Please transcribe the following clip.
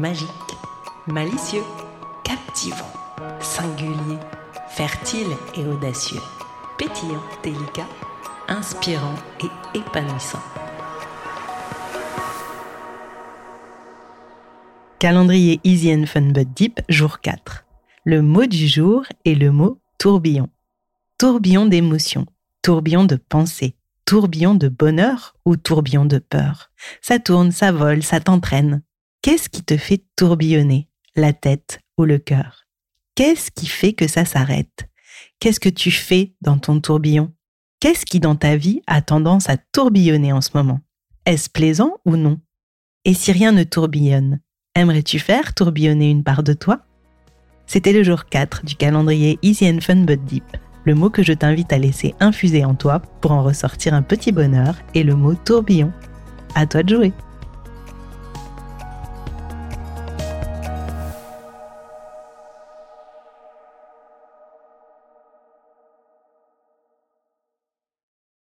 magique, malicieux, captivant, singulier, fertile et audacieux, pétillant, délicat, inspirant et épanouissant. Calendrier Easy and Fun But Deep, jour 4. Le mot du jour est le mot tourbillon. Tourbillon d'émotions, tourbillon de pensée, tourbillon de bonheur ou tourbillon de peur. Ça tourne, ça vole, ça t'entraîne. Qu'est-ce qui te fait tourbillonner La tête ou le cœur? Qu'est-ce qui fait que ça s'arrête? Qu'est-ce que tu fais dans ton tourbillon? Qu'est-ce qui dans ta vie a tendance à tourbillonner en ce moment? Est-ce plaisant ou non? Et si rien ne tourbillonne, aimerais-tu faire tourbillonner une part de toi? C'était le jour 4 du calendrier Easy and Fun But Deep. Le mot que je t'invite à laisser infuser en toi pour en ressortir un petit bonheur est le mot tourbillon. À toi de jouer